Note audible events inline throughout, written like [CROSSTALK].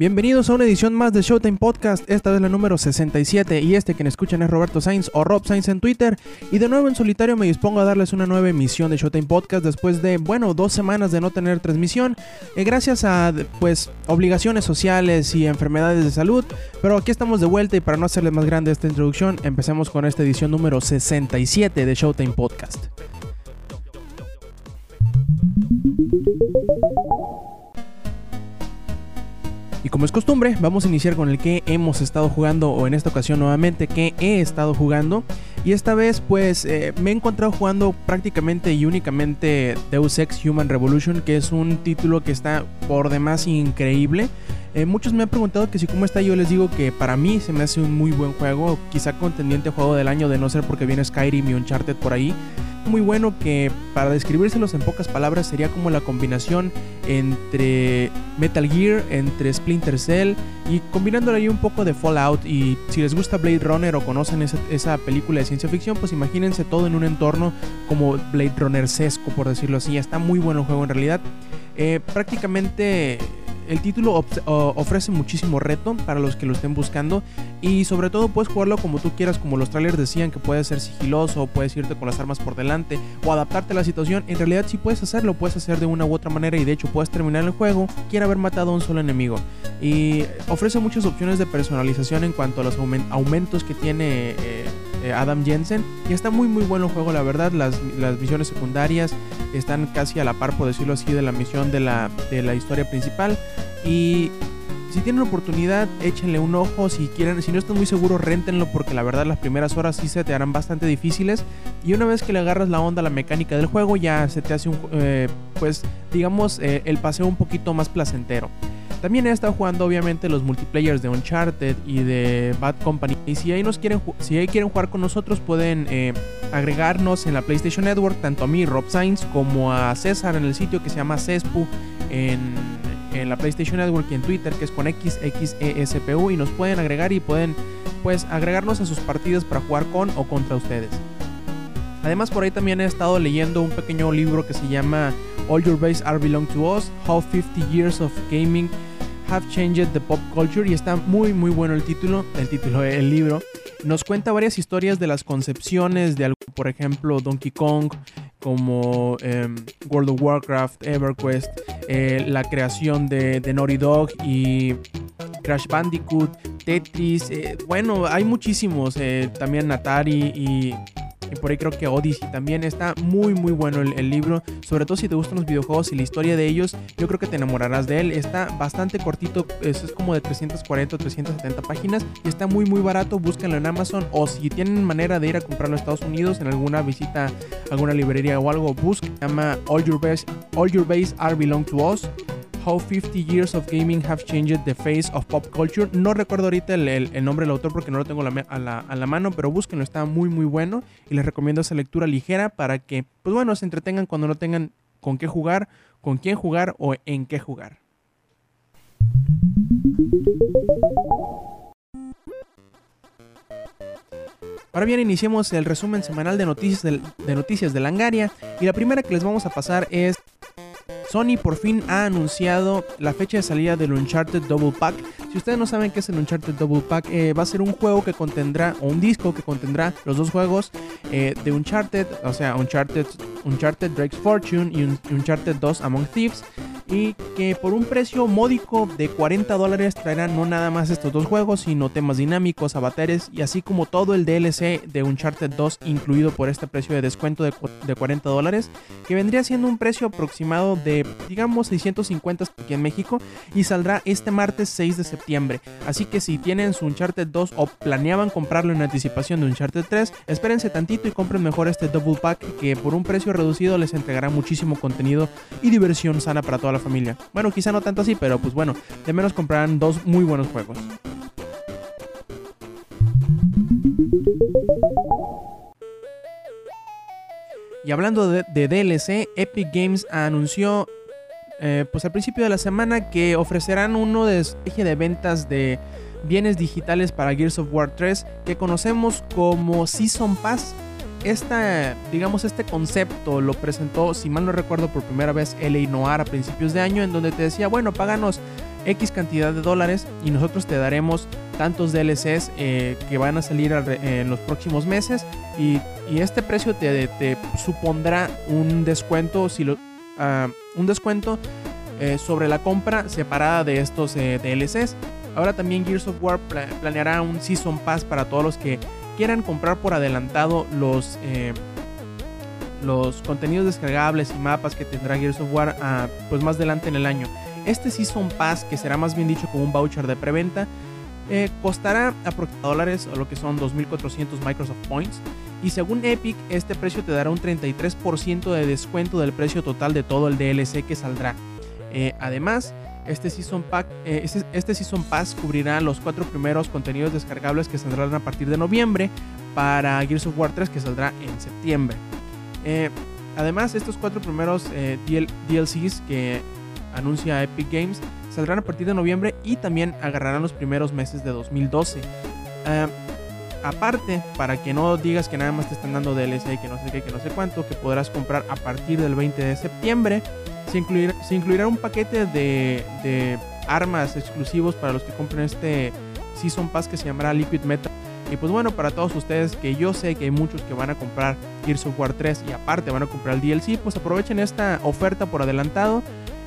Bienvenidos a una edición más de Showtime Podcast, esta vez la número 67 y este quien escuchan es Roberto Sainz o Rob Sainz en Twitter y de nuevo en solitario me dispongo a darles una nueva emisión de Showtime Podcast después de, bueno, dos semanas de no tener transmisión eh, gracias a, pues, obligaciones sociales y enfermedades de salud, pero aquí estamos de vuelta y para no hacerles más grande esta introducción, empecemos con esta edición número 67 de Showtime Podcast. Como es costumbre, vamos a iniciar con el que hemos estado jugando o en esta ocasión nuevamente que he estado jugando. Y esta vez pues eh, me he encontrado jugando prácticamente y únicamente Deus Ex Human Revolution, que es un título que está por demás increíble. Eh, muchos me han preguntado que si cómo está, yo les digo que para mí se me hace un muy buen juego, quizá contendiente juego del año de no ser porque viene Skyrim y Uncharted por ahí muy bueno que para describírselos en pocas palabras sería como la combinación entre Metal Gear, entre Splinter Cell y combinándole ahí un poco de Fallout. Y si les gusta Blade Runner o conocen esa, película de ciencia ficción pues imagínense todo en un entorno como Blade Runner sesco por decirlo así, está muy bueno el juego en realidad. Eh, prácticamente el título ofrece muchísimo reto para los que lo estén buscando y sobre todo puedes jugarlo como tú quieras, como los trailers decían que puedes ser sigiloso, puedes irte con las armas por delante o adaptarte a la situación. En realidad sí puedes hacerlo, puedes hacer de una u otra manera y de hecho puedes terminar el juego quiera haber matado a un solo enemigo. Y ofrece muchas opciones de personalización en cuanto a los aumentos que tiene. Eh, eh, Adam Jensen. Y está muy muy bueno el juego, la verdad. Las, las, misiones secundarias están casi a la par, por decirlo así, de la misión de la, de la historia principal. Y si tienen oportunidad, échenle un ojo. Si quieren, si no están muy seguros, réntenlo porque la verdad las primeras horas sí se te harán bastante difíciles. Y una vez que le agarras la onda a la mecánica del juego, ya se te hace un, eh, pues, digamos, eh, el paseo un poquito más placentero. También he estado jugando obviamente los multiplayers de Uncharted y de Bad Company. Y si ahí, nos quieren, si ahí quieren jugar con nosotros, pueden eh, agregarnos en la PlayStation Network, tanto a mí, Rob Sainz, como a César en el sitio que se llama Cespu en, en la PlayStation Network y en Twitter, que es con XXESPU. Y nos pueden agregar y pueden pues agregarnos a sus partidas para jugar con o contra ustedes. Además por ahí también he estado leyendo un pequeño libro que se llama All Your Base Are Belong to Us, How 50 Years of Gaming Have Changed the Pop Culture y está muy muy bueno el título, el título del libro. Nos cuenta varias historias de las concepciones de por ejemplo, Donkey Kong, como em, World of Warcraft, EverQuest, eh, la creación de, de, Naughty Dog y Crash Bandicoot, Tetris, eh, bueno, hay muchísimos, eh, también Atari y y por ahí creo que Odyssey también está muy muy bueno el, libro, sobre todo si te gustan los videojuegos y la historia de ellos, yo creo que te enamorarás de él. Está bastante cortito, es, como de 340 o 370 páginas y está muy muy barato, búsquenlo en Amazon o si tienen manera de ir a comprarlo a Estados Unidos en alguna visita alguna librería o algo, busquen, se llama All Your Base, All Your Base Are Belong to Us. How 50 Years of Gaming Have Changed the Face of Pop Culture. No recuerdo ahorita el, nombre del autor porque no lo tengo a, la, mano, pero búsquenlo, está muy muy bueno y les recomiendo esa lectura ligera para que, pues bueno, se entretengan cuando no tengan con qué jugar, con quién jugar o en qué jugar. Ahora bien, iniciemos el resumen semanal de noticias de, de noticias de Langaria y la primera que les vamos a pasar es Sony por fin ha anunciado la fecha de salida del Uncharted Double Pack. Si ustedes no saben qué es el Uncharted Double Pack, eh, va a ser un juego que contendrá, o un disco que contendrá los dos juegos eh, de Uncharted, o sea, Uncharted, Uncharted Drake's Fortune y Uncharted 2 Among Thieves y que por un precio módico de 40 dólares traerán no nada más estos dos juegos, sino temas dinámicos, avatares y así como todo el DLC de Uncharted 2 incluido por este precio de descuento de, 40 dólares, que vendría siendo un precio aproximado de digamos 650 aquí en México y saldrá este martes 6 de septiembre. Así que si tienen su Uncharted 2 o planeaban comprarlo en anticipación de Uncharted 3, espérense tantito y compren mejor este Double Pack que por un precio reducido les entregará muchísimo contenido y diversión sana para toda la familia. Bueno, quizá no tanto así, pero pues bueno, de menos comprarán dos muy buenos juegos. Y hablando de, DLC, Epic Games anunció eh, pues al principio de la semana que ofrecerán uno de eje de ventas de bienes digitales para Gears of War 3 que conocemos como Season Pass. Esta, digamos, este concepto lo presentó, si mal no recuerdo, por primera vez LA Noir a principios de año, en donde te decía, bueno, páganos X cantidad de dólares y nosotros te daremos tantos DLCs eh, que van a salir en los próximos meses y, este precio te, supondrá un descuento, si lo, ah, un descuento eh, sobre la compra separada de estos eh, DLCs. Ahora también Gears of War planeará un Season Pass para todos los que quieran comprar por adelantado los, los contenidos descargables y mapas que tendrá Gears of War pues más adelante en el año. Este Season Pass, que será más bien dicho como un voucher de preventa, eh, costará aproximadamente dólares o lo que son 2.400 Microsoft Points. Y según Epic, este precio te dará un 33% de descuento del precio total de todo el DLC que saldrá. Eh, además, este Season, Pack, eh, este, este, Season Pass cubrirá los cuatro primeros contenidos descargables que saldrán a partir de noviembre para Gears of War 3 que saldrá en septiembre. además, estos cuatro primeros DLCs que anuncia Epic Games, saldrán a partir de noviembre y también agarrarán los primeros meses de 2012. Ah, aparte, para que no digas que nada más te están dando DLC y que no sé qué, que no sé cuánto, que podrás comprar a partir del 20 de septiembre, se, incluirá, un paquete de, armas exclusivos para los que compren este Season Pass que se llamará Liquid Metal. Y pues bueno, para todos ustedes que yo sé que hay muchos que van a comprar Gears of War 3 y aparte van a comprar el DLC, pues aprovechen esta oferta por adelantado.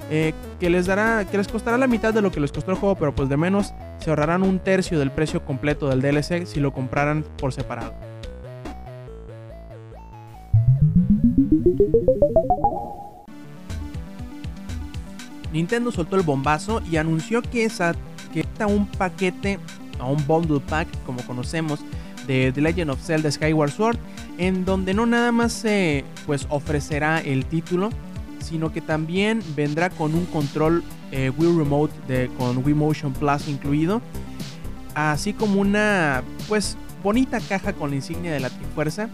Eh, que les dará, que les costará la mitad de lo que les costó el juego, pero pues de menos se ahorrarán un tercio del precio completo del DLC si lo compraran por separado. Nintendo soltó el bombazo y anunció que, está un paquete un bundle pack, como conocemos, de The Legend of Zelda Skyward Sword, en donde no nada más se pues ofrecerá el título, sino que también vendrá con un control eh, Wii Remote con Wii Motion Plus incluido, así como una pues bonita caja con la insignia de la Trifuerza.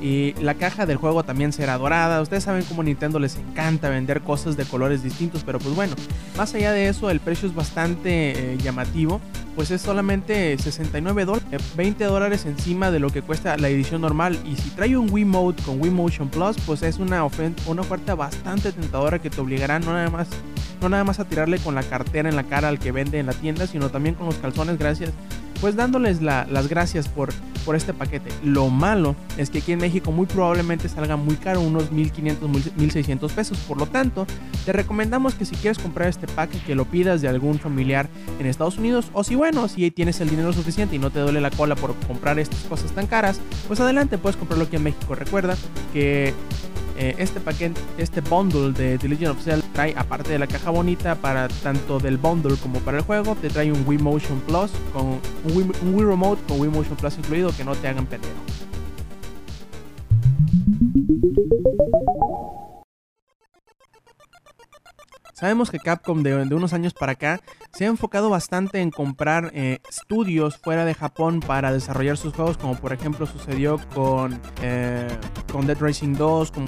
Y la caja del juego también será dorada. Ustedes saben cómo Nintendo les encanta vender cosas de colores distintos, pero pues bueno, más allá de eso, el precio es bastante eh, llamativo pues es solamente 69 dólares, 20 dólares encima de lo que cuesta la edición normal. Y si trae un Wii Mode con Wii Motion Plus, pues es una, una oferta bastante tentadora que te obligará no nada más no nada más a tirarle con la cartera en la cara al que vende en la tienda, sino también con los calzones gracias pues dándoles las gracias por, por este paquete. Lo malo es que aquí en México muy probablemente salga muy caro, unos 1500, 1600 pesos. Por lo tanto, te recomendamos que si quieres comprar este pack, que lo pidas de algún familiar en Estados Unidos. O si bueno, si tienes el dinero suficiente y no te duele la cola por comprar estas cosas tan caras, pues adelante, puedes comprarlo aquí en México. Recuerda que eh, este paquete, este bundle de The Legend of Zelda trae, aparte de la caja bonita, para tanto del bundle como para el juego, te trae un Wii Motion Plus con un Wii, Remote con Wii Motion Plus incluido que no te hagan pendejo. Sabemos que Capcom de, unos años para acá se ha enfocado bastante en comprar eh, estudios fuera de Japón para desarrollar sus juegos, como por ejemplo sucedió con, eh, con Dead Racing 2, con,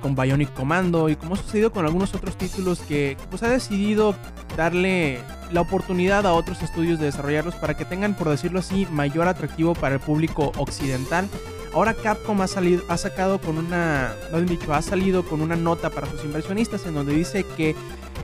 con, Bionic Commando y como ha sucedido con algunos otros títulos que pues ha decidido darle la oportunidad a otros estudios de desarrollarlos para que tengan, por decirlo así, mayor atractivo para el público occidental. Ahora Capcom ha, salido, ha sacado con una, no dicho, ha salido con una nota para sus inversionistas en donde dice que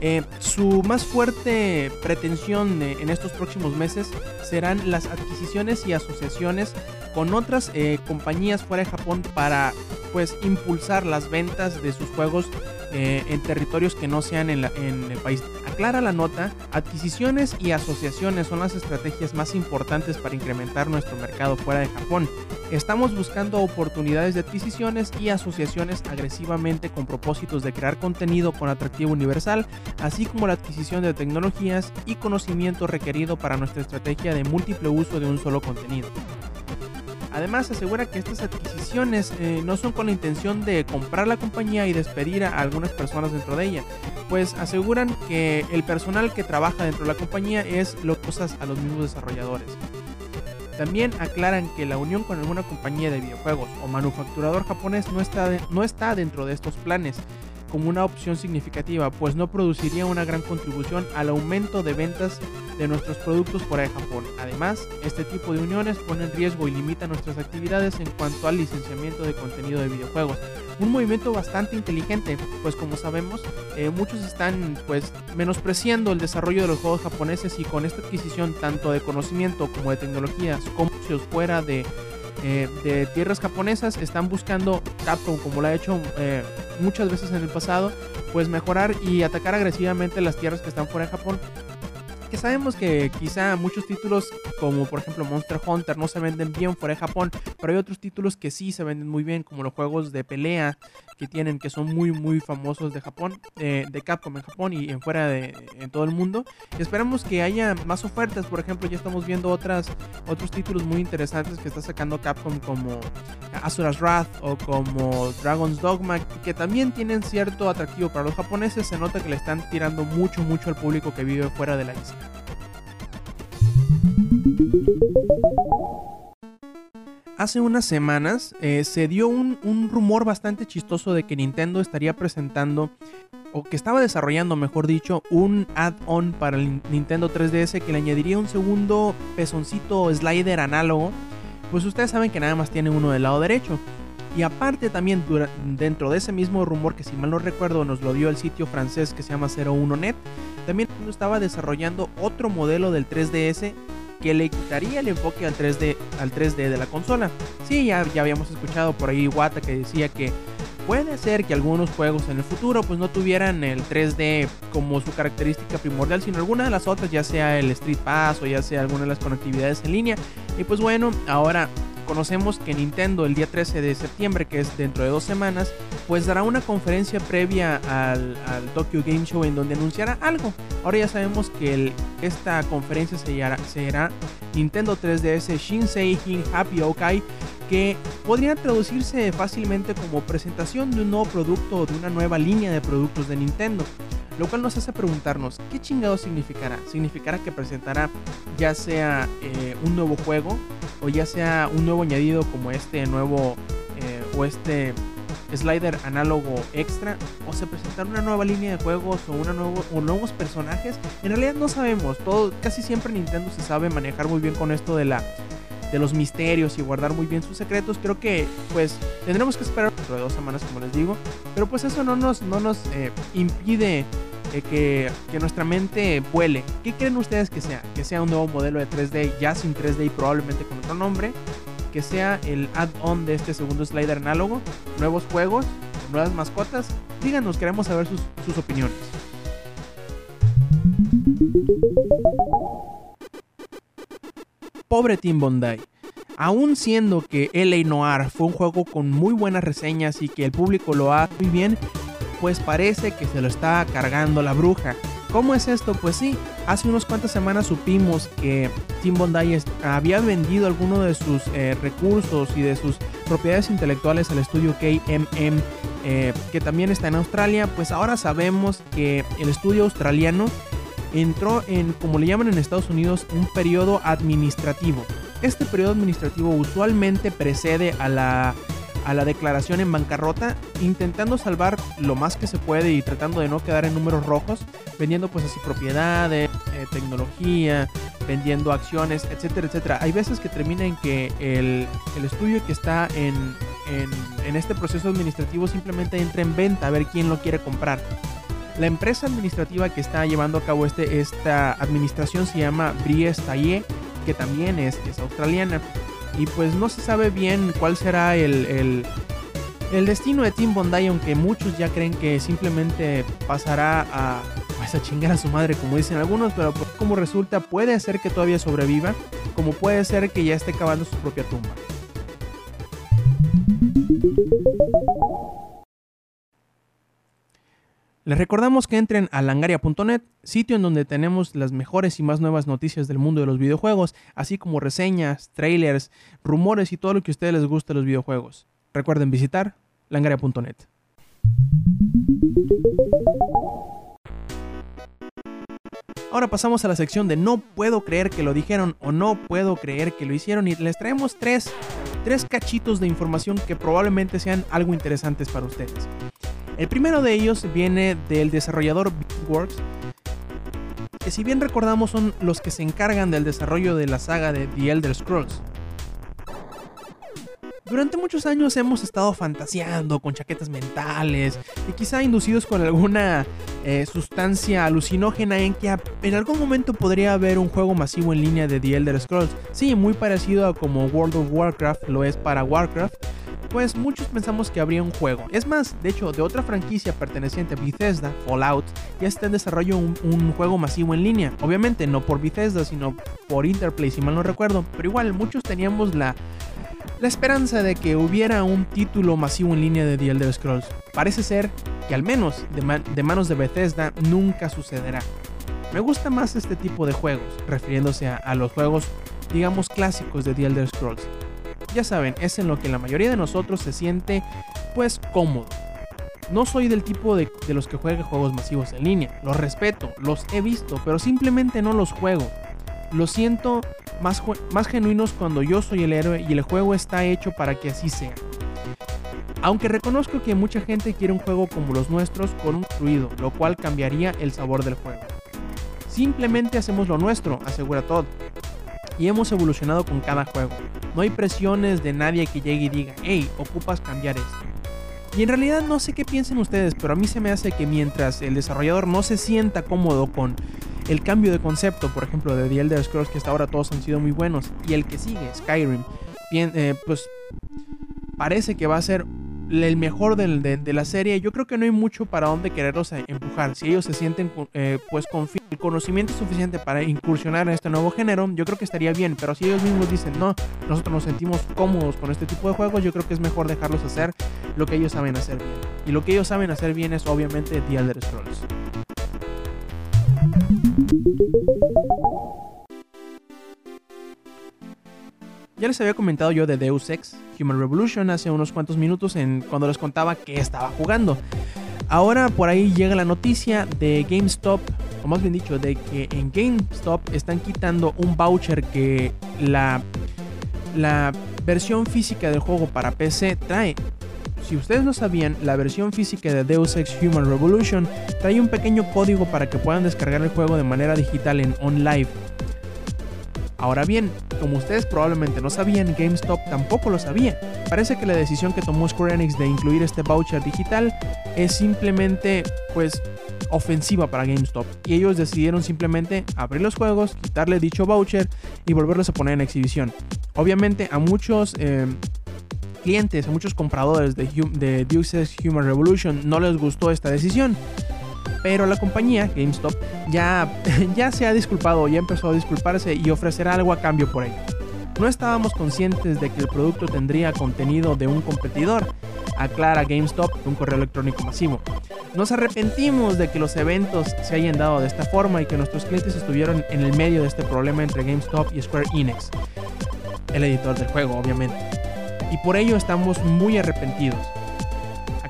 eh, su más fuerte pretensión en estos próximos meses serán las adquisiciones y asociaciones con otras eh, compañías fuera de Japón para pues impulsar las ventas de sus juegos eh, en territorios que no sean en, en, el país. Aclara la nota, adquisiciones y asociaciones son las estrategias más importantes para incrementar nuestro mercado fuera de Japón. Estamos buscando oportunidades de adquisiciones y asociaciones agresivamente con propósitos de crear contenido con atractivo universal, así como la adquisición de tecnologías y conocimiento requerido para nuestra estrategia de múltiple uso de un solo contenido. Además, asegura que estas adquisiciones eh, no son con la intención de comprar la compañía y despedir a algunas personas dentro de ella, pues aseguran que el personal que trabaja dentro de la compañía es lo cosas a los mismos desarrolladores. También aclaran que la unión con alguna compañía de videojuegos o manufacturador japonés no está, no está dentro de estos planes, como una opción significativa, pues no produciría una gran contribución al aumento de ventas de nuestros productos fuera de Japón. Además, este tipo de uniones pone en riesgo y limita nuestras actividades en cuanto al licenciamiento de contenido de videojuegos. Un movimiento bastante inteligente, pues como sabemos, eh, muchos están pues menospreciando el desarrollo de los juegos japoneses y con esta adquisición tanto de conocimiento como de tecnologías, como fuera de eh, de tierras japonesas están buscando Capcom, como lo ha hecho eh, muchas veces en el pasado, pues mejorar y atacar agresivamente las tierras que están fuera de Japón. Que sabemos que quizá muchos títulos como por ejemplo Monster Hunter no se venden bien fuera de Japón, pero hay otros títulos que sí se venden muy bien, como los juegos de pelea que tienen, que son muy muy famosos de Japón, de Capcom en Japón y en fuera de en todo el mundo. Y esperamos que haya más ofertas, por ejemplo ya estamos viendo otras otros títulos muy interesantes que está sacando Capcom como Asura's Wrath o como Dragon's Dogma, que también tienen cierto atractivo para los japoneses, se nota que le están tirando mucho mucho al público que vive fuera de la isla. Hace unas semanas eh, se dio un, rumor bastante chistoso de que Nintendo estaría presentando, o que estaba desarrollando, mejor dicho, un add-on para el Nintendo 3DS que le añadiría un segundo pezoncito slider análogo. Pues ustedes saben que nada más tiene uno del lado derecho. Y aparte también dentro de ese mismo rumor que si mal no recuerdo nos lo dio el sitio francés que se llama 01net, también estaba desarrollando otro modelo del 3DS que le quitaría el enfoque al 3D, al 3D de la consola. Sí, ya, ya habíamos escuchado por ahí Wata que decía que puede ser que algunos juegos en el futuro pues no tuvieran el 3D como su característica primordial, sino alguna de las otras, ya sea el Street Pass o ya sea alguna de las conectividades en línea. Y pues bueno, ahora conocemos que Nintendo el día 13 de septiembre, que es dentro de dos semanas, pues dará una conferencia previa al, Tokyo Game Show en donde anunciará algo. Ahora ya sabemos que esta conferencia se será Nintendo 3DS Shinsei Hin Happy Okai, que podría traducirse fácilmente como presentación de un nuevo producto o de una nueva línea de productos de Nintendo. Lo cual nos hace preguntarnos, ¿qué chingado significará? ¿Significará que presentará ya sea eh, un nuevo juego o ya sea un nuevo añadido como este nuevo eh, o este slider análogo extra o se presentará una nueva línea de juegos o, una nuevo, o nuevos personajes? En realidad no sabemos, todo, casi siempre Nintendo se sabe manejar muy bien con esto de la de los misterios y guardar muy bien sus secretos. Creo que pues tendremos que esperar dentro de dos semanas como les digo. Pero pues eso no nos, no nos eh, impide eh, que, nuestra mente vuele. ¿Qué creen ustedes que sea? Que sea un nuevo modelo de 3D ya sin 3D y probablemente con otro nombre. Que sea el add-on de este segundo slider análogo. Nuevos juegos, nuevas mascotas. Díganos, queremos saber sus, opiniones. Pobre Tim Bondi. Aún siendo que LA Noir fue un juego con muy buenas reseñas y que el público lo ha muy bien, pues parece que se lo está cargando la bruja. ¿Cómo es esto? Pues sí, hace unas cuantas semanas supimos que Tim Bondi había vendido algunos de sus eh, recursos y de sus propiedades intelectuales al estudio KMM, eh, que también está en Australia. Pues ahora sabemos que el estudio australiano entró en, como le llaman en Estados Unidos, un periodo administrativo. Este periodo administrativo usualmente precede a la, a la declaración en bancarrota, intentando salvar lo más que se puede y tratando de no quedar en números rojos, vendiendo pues así propiedades, eh, tecnología, vendiendo acciones, etcétera, etcétera. Hay veces que termina en que el, el estudio que está en, en, este proceso administrativo simplemente entra en venta a ver quién lo quiere comprar. La empresa administrativa que está llevando a cabo este, esta administración se llama Bries que también es, es, australiana. Y pues no se sabe bien cuál será el, el, destino de Tim Bondi, aunque muchos ya creen que simplemente pasará a, pues a chingar a su madre, como dicen algunos, pero como resulta, puede ser que todavía sobreviva, como puede ser que ya esté cavando su propia tumba. Les recordamos que entren a langaria.net, sitio en donde tenemos las mejores y más nuevas noticias del mundo de los videojuegos, así como reseñas, trailers, rumores y todo lo que a ustedes les guste de los videojuegos. Recuerden visitar langaria.net. Ahora pasamos a la sección de no puedo creer que lo dijeron o no puedo creer que lo hicieron y les traemos tres, tres cachitos de información que probablemente sean algo interesantes para ustedes. El primero de ellos viene del desarrollador Beatworks, que si bien recordamos son los que se encargan del desarrollo de la saga de The Elder Scrolls. Durante muchos años hemos estado fantaseando con chaquetas mentales y quizá inducidos con alguna eh, sustancia alucinógena en que en algún momento podría haber un juego masivo en línea de The Elder Scrolls. Sí, muy parecido a como World of Warcraft lo es para Warcraft. Pues muchos pensamos que habría un juego. Es más, de hecho, de otra franquicia perteneciente a Bethesda, Fallout, ya está en desarrollo un, juego masivo en línea. Obviamente no por Bethesda, sino por Interplay, si mal no recuerdo. Pero igual, muchos teníamos la la esperanza de que hubiera un título masivo en línea de The Elder Scrolls. Parece ser que al menos de, manos de Bethesda nunca sucederá. Me gusta más este tipo de juegos, refiriéndose a, los juegos, digamos, clásicos de The Elder Scrolls. Ya saben, es en lo que la mayoría de nosotros se siente, pues, cómodo. No soy del tipo de, los que juega juegos masivos en línea, los respeto, los he visto, pero simplemente no los juego. Lo siento más, más genuinos cuando yo soy el héroe y el juego está hecho para que así sea. Aunque reconozco que mucha gente quiere un juego como los nuestros con un fluido, lo cual cambiaría el sabor del juego. Simplemente hacemos lo nuestro, asegura Todd. Y hemos evolucionado con cada juego. No hay presiones de nadie que llegue y diga, hey, ocupas cambiar esto. Y en realidad no sé qué piensen ustedes, pero a mí se me hace que mientras el desarrollador no se sienta cómodo con el cambio de concepto, por ejemplo, de The Elder Scrolls, que hasta ahora todos han sido muy buenos, y el que sigue, Skyrim, bien, eh, pues parece que va a ser el mejor de, la serie. Yo creo que no hay mucho para dónde quererlos empujar. Si ellos se sienten eh, pues con el conocimiento suficiente para incursionar en este nuevo género, yo creo que estaría bien. Pero si ellos mismos dicen, no, nosotros nos sentimos cómodos con este tipo de juegos, yo creo que es mejor dejarlos hacer lo que ellos saben hacer bien. Y lo que ellos saben hacer bien es obviamente The Elder Scrolls. Ya les había comentado yo de Deus Ex Human Revolution hace unos cuantos minutos en cuando les contaba que estaba jugando. Ahora por ahí llega la noticia de GameStop, o más bien dicho, de que en GameStop están quitando un voucher que la, la versión física del juego para PC trae. Si ustedes no sabían, la versión física de Deus Ex Human Revolution trae un pequeño código para que puedan descargar el juego de manera digital en OnLive. Ahora bien, como ustedes probablemente no sabían, GameStop tampoco lo sabía. Parece que la decisión que tomó Square Enix de incluir este voucher digital es simplemente, pues, ofensiva para GameStop. Y ellos decidieron simplemente abrir los juegos, quitarle dicho voucher y volverlos a poner en exhibición. Obviamente a muchos... Eh, clientes, a muchos compradores de, de Deus Human Revolution no les gustó esta decisión, pero la compañía, GameStop, ya, [LAUGHS] ya se ha disculpado, ya empezó a disculparse y ofrecerá algo a cambio por ello. No estábamos conscientes de que el producto tendría contenido de un competidor, aclara GameStop un correo electrónico masivo. Nos arrepentimos de que los eventos se hayan dado de esta forma y que nuestros clientes estuvieron en el medio de este problema entre GameStop y Square Enix, el editor del juego, obviamente. Y por ello estamos muy arrepentidos.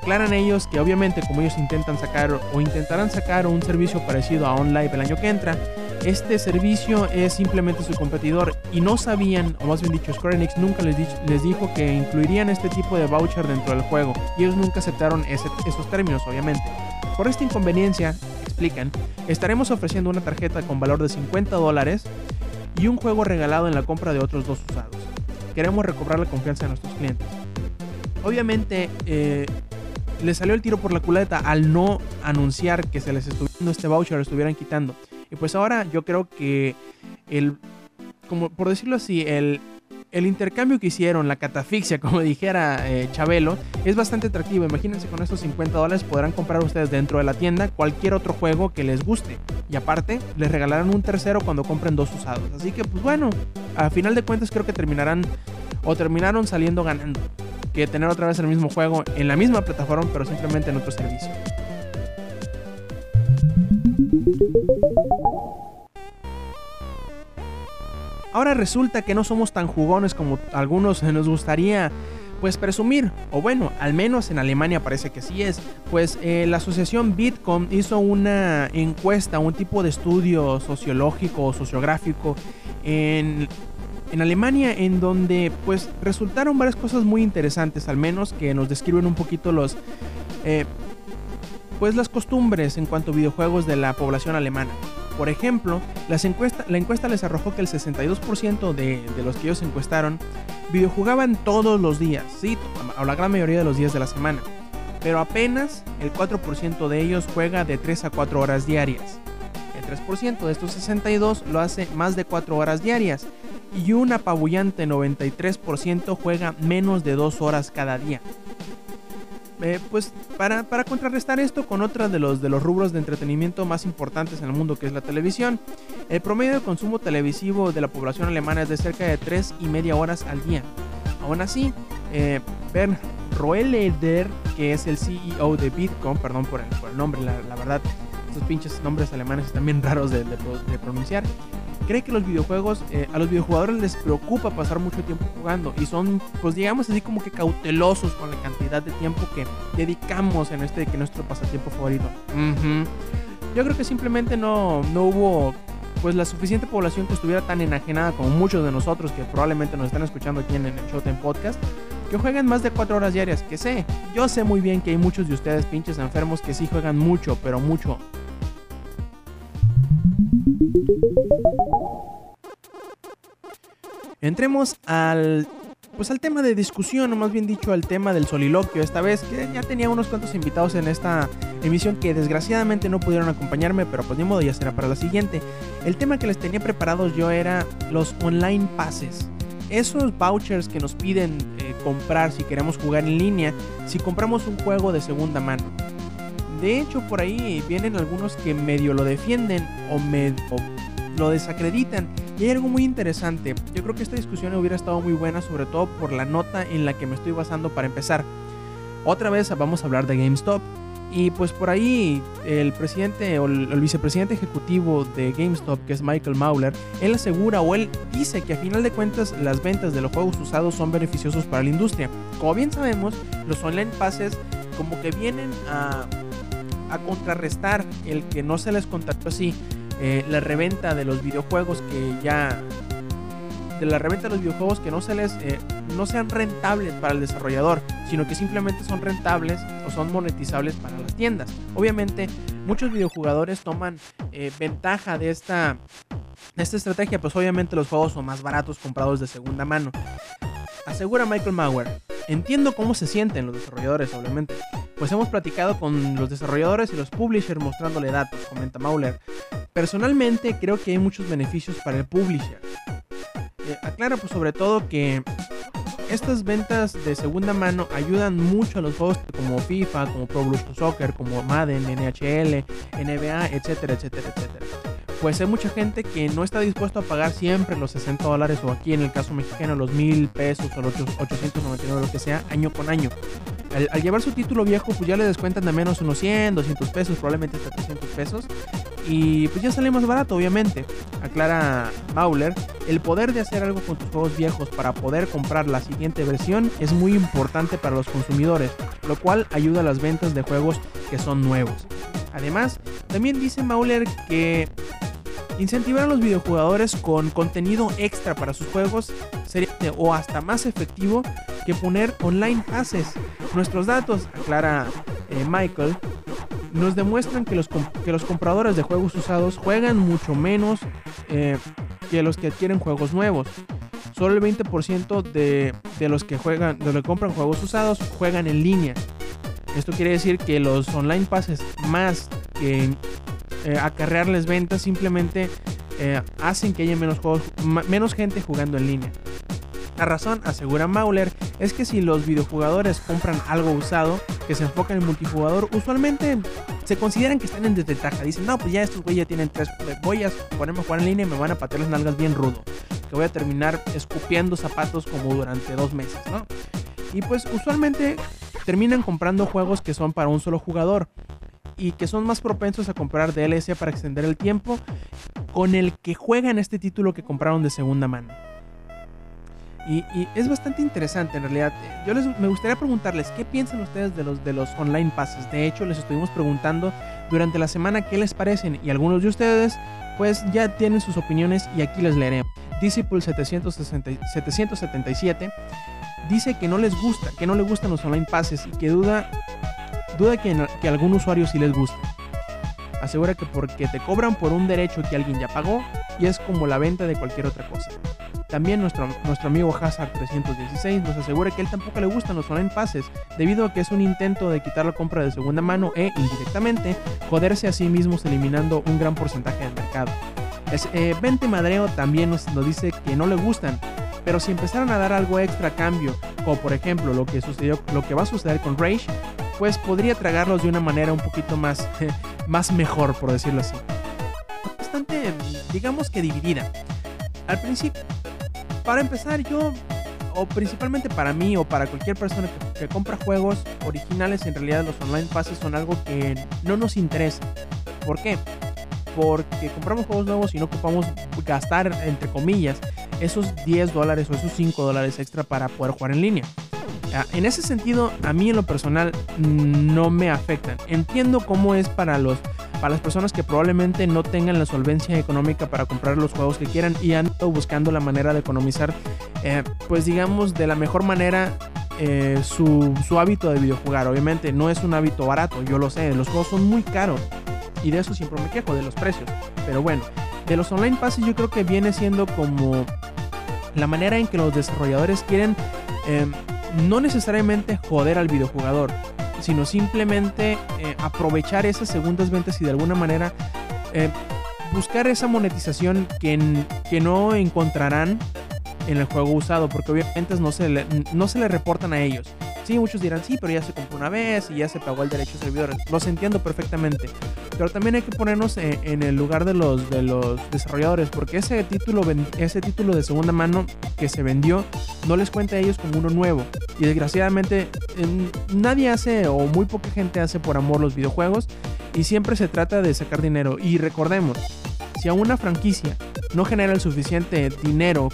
Aclaran ellos que obviamente como ellos intentan sacar o intentarán sacar un servicio parecido a OnLive el año que entra, este servicio es simplemente su competidor y no sabían, o más bien dicho, Square Enix nunca les, les dijo que incluirían este tipo de voucher dentro del juego y ellos nunca aceptaron esos términos, obviamente. Por esta inconveniencia, explican, estaremos ofreciendo una tarjeta con valor de 50 dólares y un juego regalado en la compra de otros dos usados. Queremos recobrar la confianza de nuestros clientes. Obviamente, eh, le salió el tiro por la culeta al no anunciar que se les estuviera este voucher, lo estuvieran quitando. Y pues ahora yo creo que el, como por decirlo así, el, el intercambio que hicieron, la catafixia, [LAUGHS] como dijera eh, Chabelo, es bastante atractivo. Imagínense con estos 50 dólares podrán comprar ustedes dentro de la tienda cualquier otro juego que les guste. Y aparte, les regalarán un tercero cuando compren dos usados. Así que, pues bueno, a final de cuentas creo que terminarán o terminaron saliendo ganando que tener otra vez el mismo juego en la misma plataforma, pero simplemente en otro servicio. Ahora resulta que no somos tan jugones como algunos nos gustaría pues presumir, o bueno, al menos en Alemania parece que sí es, pues eh, la asociación Bitcoin hizo una encuesta, un tipo de estudio sociológico o sociográfico en en Alemania en donde pues resultaron varias cosas muy interesantes, al menos que nos describen un poquito los... Eh, pues las costumbres en cuanto a videojuegos de la población alemana. Por ejemplo, la encuesta les arrojó que el 62% de, de, los que ellos encuestaron videojugaban todos los días, sí, o la gran mayoría de los días de la semana. Pero apenas el 4% de ellos juega de 3 a 4 horas diarias. El 3% de estos 62 lo hace más de 4 horas diarias. Y un apabullante 93% juega menos de 2 horas cada día. Eh, pues para, para, contrarrestar esto con otra de los, de los rubros de entretenimiento más importantes en el mundo que es la televisión, el promedio de consumo televisivo de la población alemana es de cerca de 3 y media horas al día. Aún así, eh, Bern Roelleder, que es el CEO de Bitcoin, perdón por el, por el nombre, la, verdad, estos pinches nombres alemanes están bien raros de pronunciar, cree que los videojuegos, eh, a los videojugadores les preocupa pasar mucho tiempo jugando y son, pues digamos así como que cautelosos con la cantidad de tiempo que dedicamos en este que nuestro pasatiempo favorito. Uh -huh. Yo creo que simplemente no, no hubo pues la suficiente población que estuviera tan enajenada como muchos de nosotros que probablemente nos están escuchando aquí en el Showtime Podcast que jueguen más de 4 horas diarias, que sé, yo sé muy bien que hay muchos de ustedes pinches enfermos que sí juegan mucho, pero mucho. Entremos al pues al tema de discusión, o más bien dicho al tema del soliloquio esta vez, que ya tenía unos cuantos invitados en esta emisión que desgraciadamente no pudieron acompañarme, pero pues ni modo ya será para la siguiente. El tema que les tenía preparados yo era los online passes. Esos vouchers que nos piden eh, comprar si queremos jugar en línea, si compramos un juego de segunda mano. De hecho, por ahí vienen algunos que medio lo defienden o, me, o lo desacreditan. Y hay algo muy interesante. Yo creo que esta discusión hubiera estado muy buena, sobre todo por la nota en la que me estoy basando para empezar. Otra vez vamos a hablar de GameStop. Y pues por ahí el presidente o el, vicepresidente ejecutivo de GameStop, que es Michael Mauler, él asegura o él dice que a final de cuentas las ventas de los juegos usados son beneficiosos para la industria. Como bien sabemos, los online passes como que vienen a, contrarrestar el que no se les contactó así eh, la reventa de los videojuegos que ya de la reventa de los videojuegos que no se les eh, no sean rentables para el desarrollador sino que simplemente son rentables o son monetizables para las tiendas. Obviamente muchos videojugadores toman eh, ventaja de esta de esta estrategia pues obviamente los juegos son más baratos comprados de segunda mano. Asegura Michael Mauer entiendo cómo se sienten los desarrolladores obviamente pues hemos platicado con los desarrolladores y los publishers mostrándole datos, comenta Mauler. Personalmente creo que hay muchos beneficios para el publisher. Eh, aclara pues sobre todo que estas ventas de segunda mano ayudan mucho a los juegos como FIFA, como Pro Evolution Soccer, como Madden, NHL, NBA, etcétera, etcétera, etcétera. Pues hay mucha gente que no está dispuesto a pagar siempre los 60 dólares o aquí en el caso mexicano los mil pesos o los 899 lo que sea año con año. Al, al, llevar su título viejo, pues ya le descuentan de menos unos 100, 200 pesos, probablemente hasta 300 pesos. Y pues ya sale más barato, obviamente. Aclara Mauler, el poder de hacer algo con tus juegos viejos para poder comprar la siguiente versión es muy importante para los consumidores, lo cual ayuda a las ventas de juegos que son nuevos. Además, también dice Mauler que incentivar a los videojugadores con contenido extra para sus juegos sería o hasta más efectivo que poner online passes. Nuestros datos, aclara eh, Michael, nos demuestran que los, que los compradores de juegos usados juegan mucho menos eh, que los que adquieren juegos nuevos. Solo el 20% de, de, los que juegan, de los que compran juegos usados juegan en línea. Esto quiere decir que los online passes más que eh, acarrearles ventas simplemente eh, hacen que haya menos juegos, menos gente jugando en línea. La razón, asegura Mauler, es que si los videojugadores compran algo usado que se enfoca en el multijugador, usualmente se consideran que están en desventaja. Dicen, no, pues ya estos güeyes ya tienen tres. Voy a ponerme a jugar en línea y me van a patear las nalgas bien rudo. Que voy a terminar escupiendo zapatos como durante dos meses, ¿no? Y pues usualmente terminan comprando juegos que son para un solo jugador y que son más propensos a comprar DLC para extender el tiempo con el que juegan este título que compraron de segunda mano. Y, es bastante interesante en realidad. Yo les, me gustaría preguntarles qué piensan ustedes de los, de los online passes. De hecho, les estuvimos preguntando durante la semana qué les parecen y algunos de ustedes pues ya tienen sus opiniones y aquí les leeré. Disciple 777 dice que no les gusta, que no le gustan los online passes y que duda duda que, algún usuario sí les guste. Asegura que porque te cobran por un derecho que alguien ya pagó y es como la venta de cualquier otra cosa. También nuestro, nuestro amigo Hazard316 nos asegura que él tampoco le gustan los online passes, debido a que es un intento de quitar la compra de segunda mano e, indirectamente, joderse a sí mismos eliminando un gran porcentaje del mercado. Es, eh, Vente Madreo también nos, nos dice que no le gustan, pero si empezaran a dar algo extra a cambio, como por ejemplo lo que sucedió, lo que va a suceder con Rage, pues podría tragarlos de una manera un poquito más, [LAUGHS] más mejor, por decirlo así. Bastante, digamos que dividida. Al principio, para empezar, yo, o principalmente para mí o para cualquier persona que, compra juegos originales, en realidad los online passes son algo que no nos interesa. ¿Por qué? Porque compramos juegos nuevos y no ocupamos gastar, entre comillas, esos 10 dólares o esos 5 dólares extra para poder jugar en línea. En ese sentido, a mí en lo personal no me afectan. Entiendo cómo es para los para las personas que probablemente no tengan la solvencia económica para comprar los juegos que quieran y estado buscando la manera de economizar, eh, pues digamos de la mejor manera eh, su, hábito de videojugar. Obviamente no es un hábito barato, yo lo sé, los juegos son muy caros y de eso siempre me quejo, de los precios. Pero bueno, de los online passes yo creo que viene siendo como la manera en que los desarrolladores quieren eh, no necesariamente joder al videojugador, sino simplemente eh, aprovechar esas segundas ventas y de alguna manera eh, buscar esa monetización que, que no encontrarán en el juego usado, porque obviamente no se le, no se le reportan a ellos. Sí, muchos dirán, sí, pero ya se compró una vez y ya se pagó el derecho de servidores. Los entiendo perfectamente. Pero también hay que ponernos en, en, el lugar de los, de los desarrolladores, porque ese título, ese título de segunda mano que se vendió no les cuenta a ellos como uno nuevo. Y desgraciadamente nadie hace o muy poca gente hace por amor los videojuegos y siempre se trata de sacar dinero. Y recordemos, si a una franquicia no genera el suficiente dinero,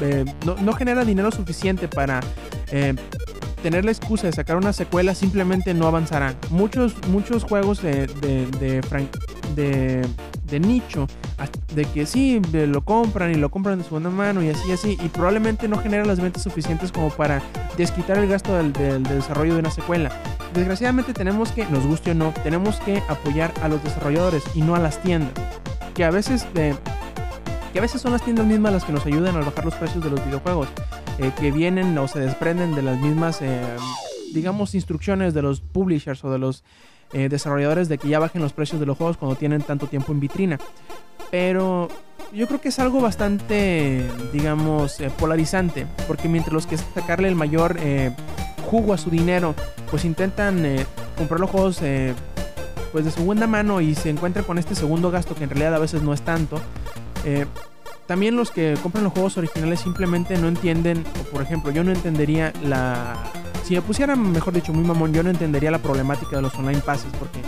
eh, no, genera dinero suficiente para eh, tener la excusa de sacar una secuela simplemente no avanzarán. Muchos, muchos juegos de, de, de, de, nicho, de que sí, lo compran y lo compran de segunda mano y así, así, y probablemente no generan las ventas suficientes como para desquitar el gasto del desarrollo de una secuela. Desgraciadamente tenemos que, nos guste o no, tenemos que apoyar a los desarrolladores y no a las tiendas, que a veces... Eh, que a veces son las tiendas mismas las que nos ayudan a bajar los precios de los videojuegos, eh, que vienen o se desprenden de las mismas, eh, digamos, instrucciones de los publishers o de los eh, desarrolladores de que ya bajen los precios de los juegos cuando tienen tanto tiempo en vitrina. Pero yo creo que es algo bastante, digamos, polarizante, porque mientras los que sacarle el mayor jugo a su dinero, pues intentan comprar los juegos pues de segunda mano y se encuentran con este segundo gasto que en realidad a veces no es tanto. Eh, también los que compran los juegos originales simplemente no entienden, o por ejemplo, yo no entendería la... Si me pusieran, mejor dicho, muy mamón, yo no entendería la problemática de los online passes, porque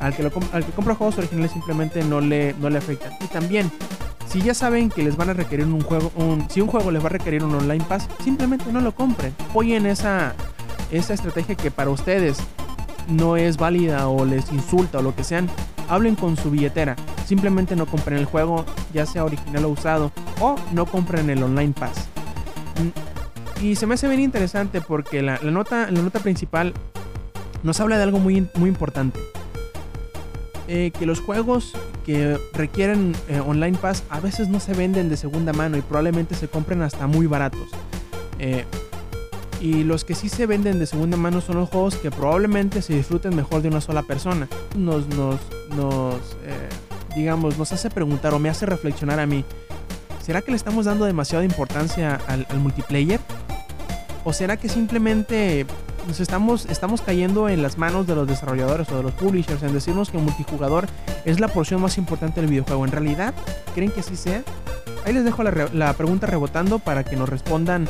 al que, al que compra juegos originales simplemente no le, no le afectan. Y también, si ya saben que les van a requerir un juego, un, si un juego les va a requerir un online pass, simplemente no lo compren. Apoyen esa, esa estrategia que para ustedes no es válida o les insulta o lo que sean, hablen con su billetera. Simplemente no compren el juego, ya sea original o usado, o no compren el online pass. Y se me hace bien interesante porque la, la nota, la nota principal nos habla de algo muy, muy importante. Eh, que los juegos que requieren eh, online pass a veces no se venden de segunda mano y probablemente se compren hasta muy baratos. Eh, y los que sí se venden de segunda mano son los juegos que probablemente se disfruten mejor de una sola persona. Nos, nos, nos eh, digamos, nos hace preguntar o me hace reflexionar a mí. ¿Será que le estamos dando demasiada importancia al, multiplayer? ¿O será que simplemente nos estamos, estamos cayendo en las manos de los desarrolladores o de los publishers en decirnos que el multijugador es la porción más importante del videojuego? ¿En realidad creen que así sea? Ahí les dejo la, la pregunta rebotando para que nos respondan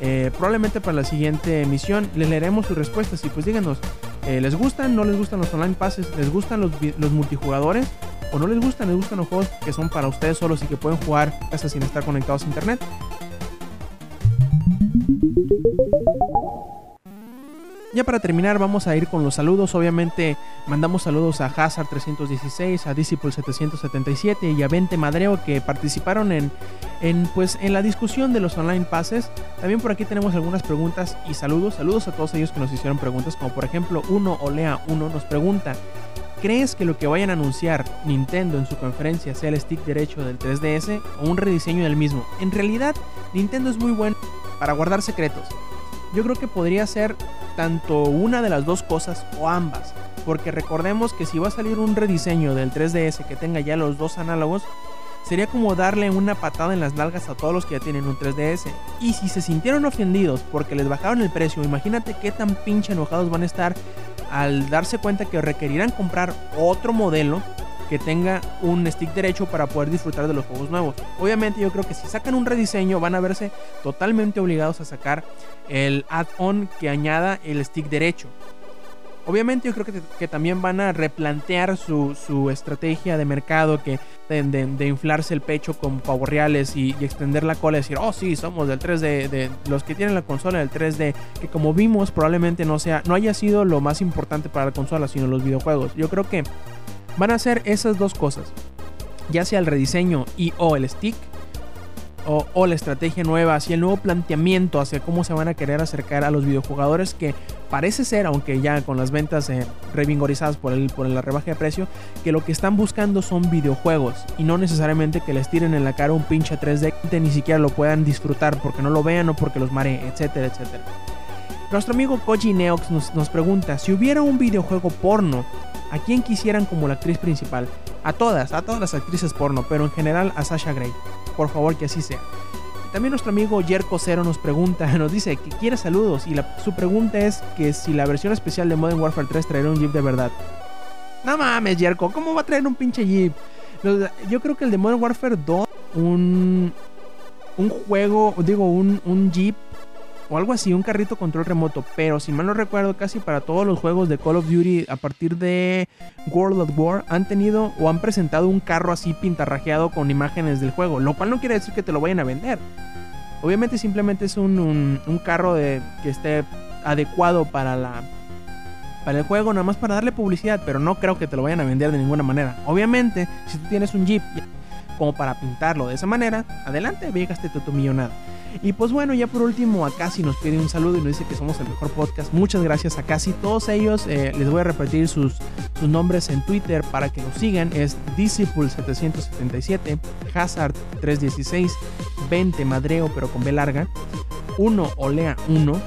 eh, probablemente para la siguiente emisión les leeremos sus respuestas y pues díganos, eh, ¿les gustan? ¿No les gustan los online passes? ¿Les gustan los, los, multijugadores? ¿O no les gustan? ¿Les gustan los juegos que son para ustedes solos y que pueden jugar casa sin estar conectados a internet? Ya para terminar vamos a ir con los saludos. Obviamente mandamos saludos a Hazard 316, a Disciple 777 y a Vente Madreo que participaron en, en, pues, en la discusión de los online passes. También por aquí tenemos algunas preguntas y saludos. Saludos a todos ellos que nos hicieron preguntas, como por ejemplo uno Olea 1 nos pregunta. ¿Crees que lo que vayan a anunciar Nintendo en su conferencia sea el stick derecho del 3DS o un rediseño del mismo? En realidad, Nintendo es muy bueno para guardar secretos. Yo creo que podría ser tanto una de las dos cosas o ambas. Porque recordemos que si va a salir un rediseño del 3DS que tenga ya los dos análogos, sería como darle una patada en las nalgas a todos los que ya tienen un 3DS. Y si se sintieron ofendidos porque les bajaron el precio, imagínate qué tan pinche enojados van a estar al darse cuenta que requerirán comprar otro modelo que tenga un stick derecho para poder disfrutar de los juegos nuevos. Obviamente yo creo que si sacan un rediseño van a verse totalmente obligados a sacar el add-on que añada el stick derecho. Obviamente yo creo que, que también van a replantear su, su estrategia de mercado que de, de, inflarse el pecho con pavos reales y, y, extender la cola y decir, oh sí, somos del 3D, de los que tienen la consola del 3D, que como vimos probablemente no sea, no haya sido lo más importante para la consola, sino los videojuegos. Yo creo que van a hacer esas dos cosas, ya sea el rediseño y o el stick, o, la estrategia nueva, hacia el nuevo planteamiento, hacia cómo se van a querer acercar a los videojugadores que parece ser, aunque ya con las ventas eh, revingorizadas por, el, por la rebaja de precio, que lo que están buscando son videojuegos y no necesariamente que les tiren en la cara un pinche 3D que ni siquiera lo puedan disfrutar porque no lo vean o porque los maree, etcétera, etcétera. Nuestro amigo Koji Neox nos pregunta, si hubiera un videojuego porno, ¿a quién quisieran como la actriz principal? A todas, a todas las actrices porno, pero en general a Sasha Grey por favor que así sea. También nuestro amigo Jerko Cero nos pregunta, [LAUGHS] nos dice que quiere saludos y su pregunta es que si la versión especial de Modern Warfare 3 traerá un Jeep de verdad. No mames, Jerko, ¿cómo va a traer un pinche Jeep? Yo creo que el de Modern Warfare 2, un, un juego, digo, un, un Jeep o algo así, un carrito control remoto. Pero si mal no recuerdo, casi para todos los juegos de Call of Duty a partir de World of War han tenido o han presentado un carro así pintarrajeado con imágenes del juego. Lo cual no quiere decir que te lo vayan a vender. Obviamente simplemente es un, un, carro de, que esté adecuado para la para el juego, nada más para darle publicidad, pero no creo que te lo vayan a vender de ninguna manera. Obviamente, si tú tienes un Jeep como para pintarlo de esa manera, adelante, végaste tu, tu millonada. Y pues bueno, ya por último, a Casi nos pide un saludo y nos dice que somos el mejor podcast. Muchas gracias a Casi. Todos ellos, eh, les voy a repetir sus, sus, nombres en Twitter para que nos sigan. Es Disciple777, Hazard316, 20 Madreo, pero con B larga, 1 Olea 1,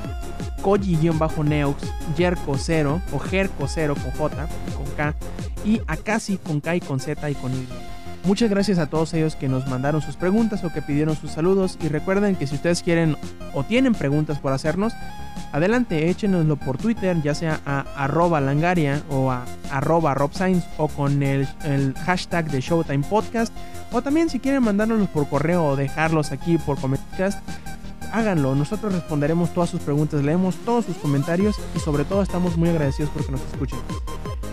Koji-Neox, Jerko 0 o Jerko 0 con J, con K, y Akasi con K y con Z y con Y. Muchas gracias a todos ellos que nos mandaron sus preguntas o que pidieron sus saludos. Y recuerden que si ustedes quieren o tienen preguntas por hacernos, adelante, échenoslo por Twitter, ya sea a arroba langaria o a arroba robscience o con el, hashtag de Showtime Podcast. O también si quieren mandárnoslos por correo o dejarlos aquí por comentarios, háganlo. Nosotros responderemos todas sus preguntas, leemos todos sus comentarios y sobre todo estamos muy agradecidos porque nos escuchen.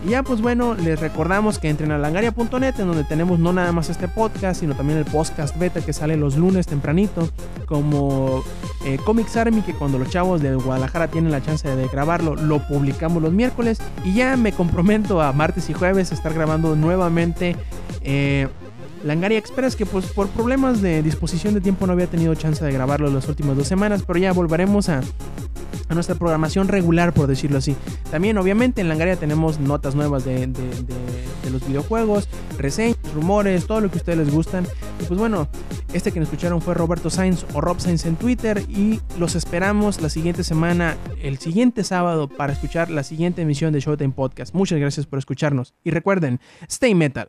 Y ya pues bueno, les recordamos que entren a langaria.net en donde tenemos no nada más este podcast, sino también el podcast beta que sale los lunes tempranito, como eh, Comics Army, que cuando los chavos de Guadalajara tienen la chance de grabarlo, lo publicamos los miércoles. Y ya me comprometo a martes y jueves a estar grabando nuevamente. Eh, Langaria Express, que pues por problemas de disposición de tiempo no había tenido chance de grabarlo las últimas dos semanas, pero ya volveremos a, nuestra programación regular, por decirlo así. También, obviamente, en Langaria tenemos notas nuevas de, de, los videojuegos, reseñas, rumores, todo lo que a ustedes les gustan. Y pues bueno, este que nos escucharon fue Roberto Sainz o Rob Sainz en Twitter. Y los esperamos la siguiente semana, el siguiente sábado, para escuchar la siguiente emisión de Showtime Podcast. Muchas gracias por escucharnos. Y recuerden, stay metal.